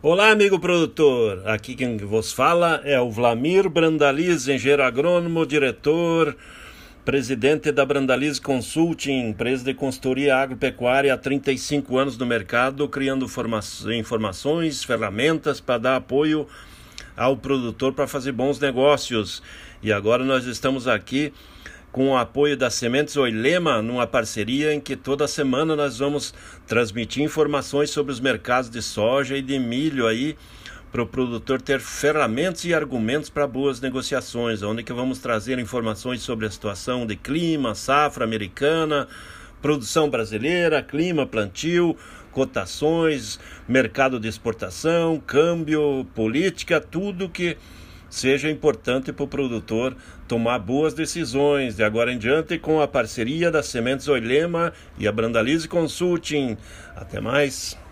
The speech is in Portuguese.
Olá, amigo produtor. Aqui quem vos fala é o Vlamir Brandaliz, engenheiro agrônomo, diretor, presidente da Brandaliz Consulting, empresa de consultoria agropecuária há 35 anos no mercado, criando informações, ferramentas para dar apoio ao produtor para fazer bons negócios. E agora nós estamos aqui com o apoio da Sementes Oilema, numa parceria em que toda semana nós vamos transmitir informações sobre os mercados de soja e de milho aí para o produtor ter ferramentas e argumentos para boas negociações, onde que vamos trazer informações sobre a situação de clima, safra americana, produção brasileira, clima, plantio, cotações, mercado de exportação, câmbio, política, tudo que seja importante para o produtor tomar boas decisões de agora em diante com a parceria da Sementes Oilema e a Brandalize Consulting. Até mais.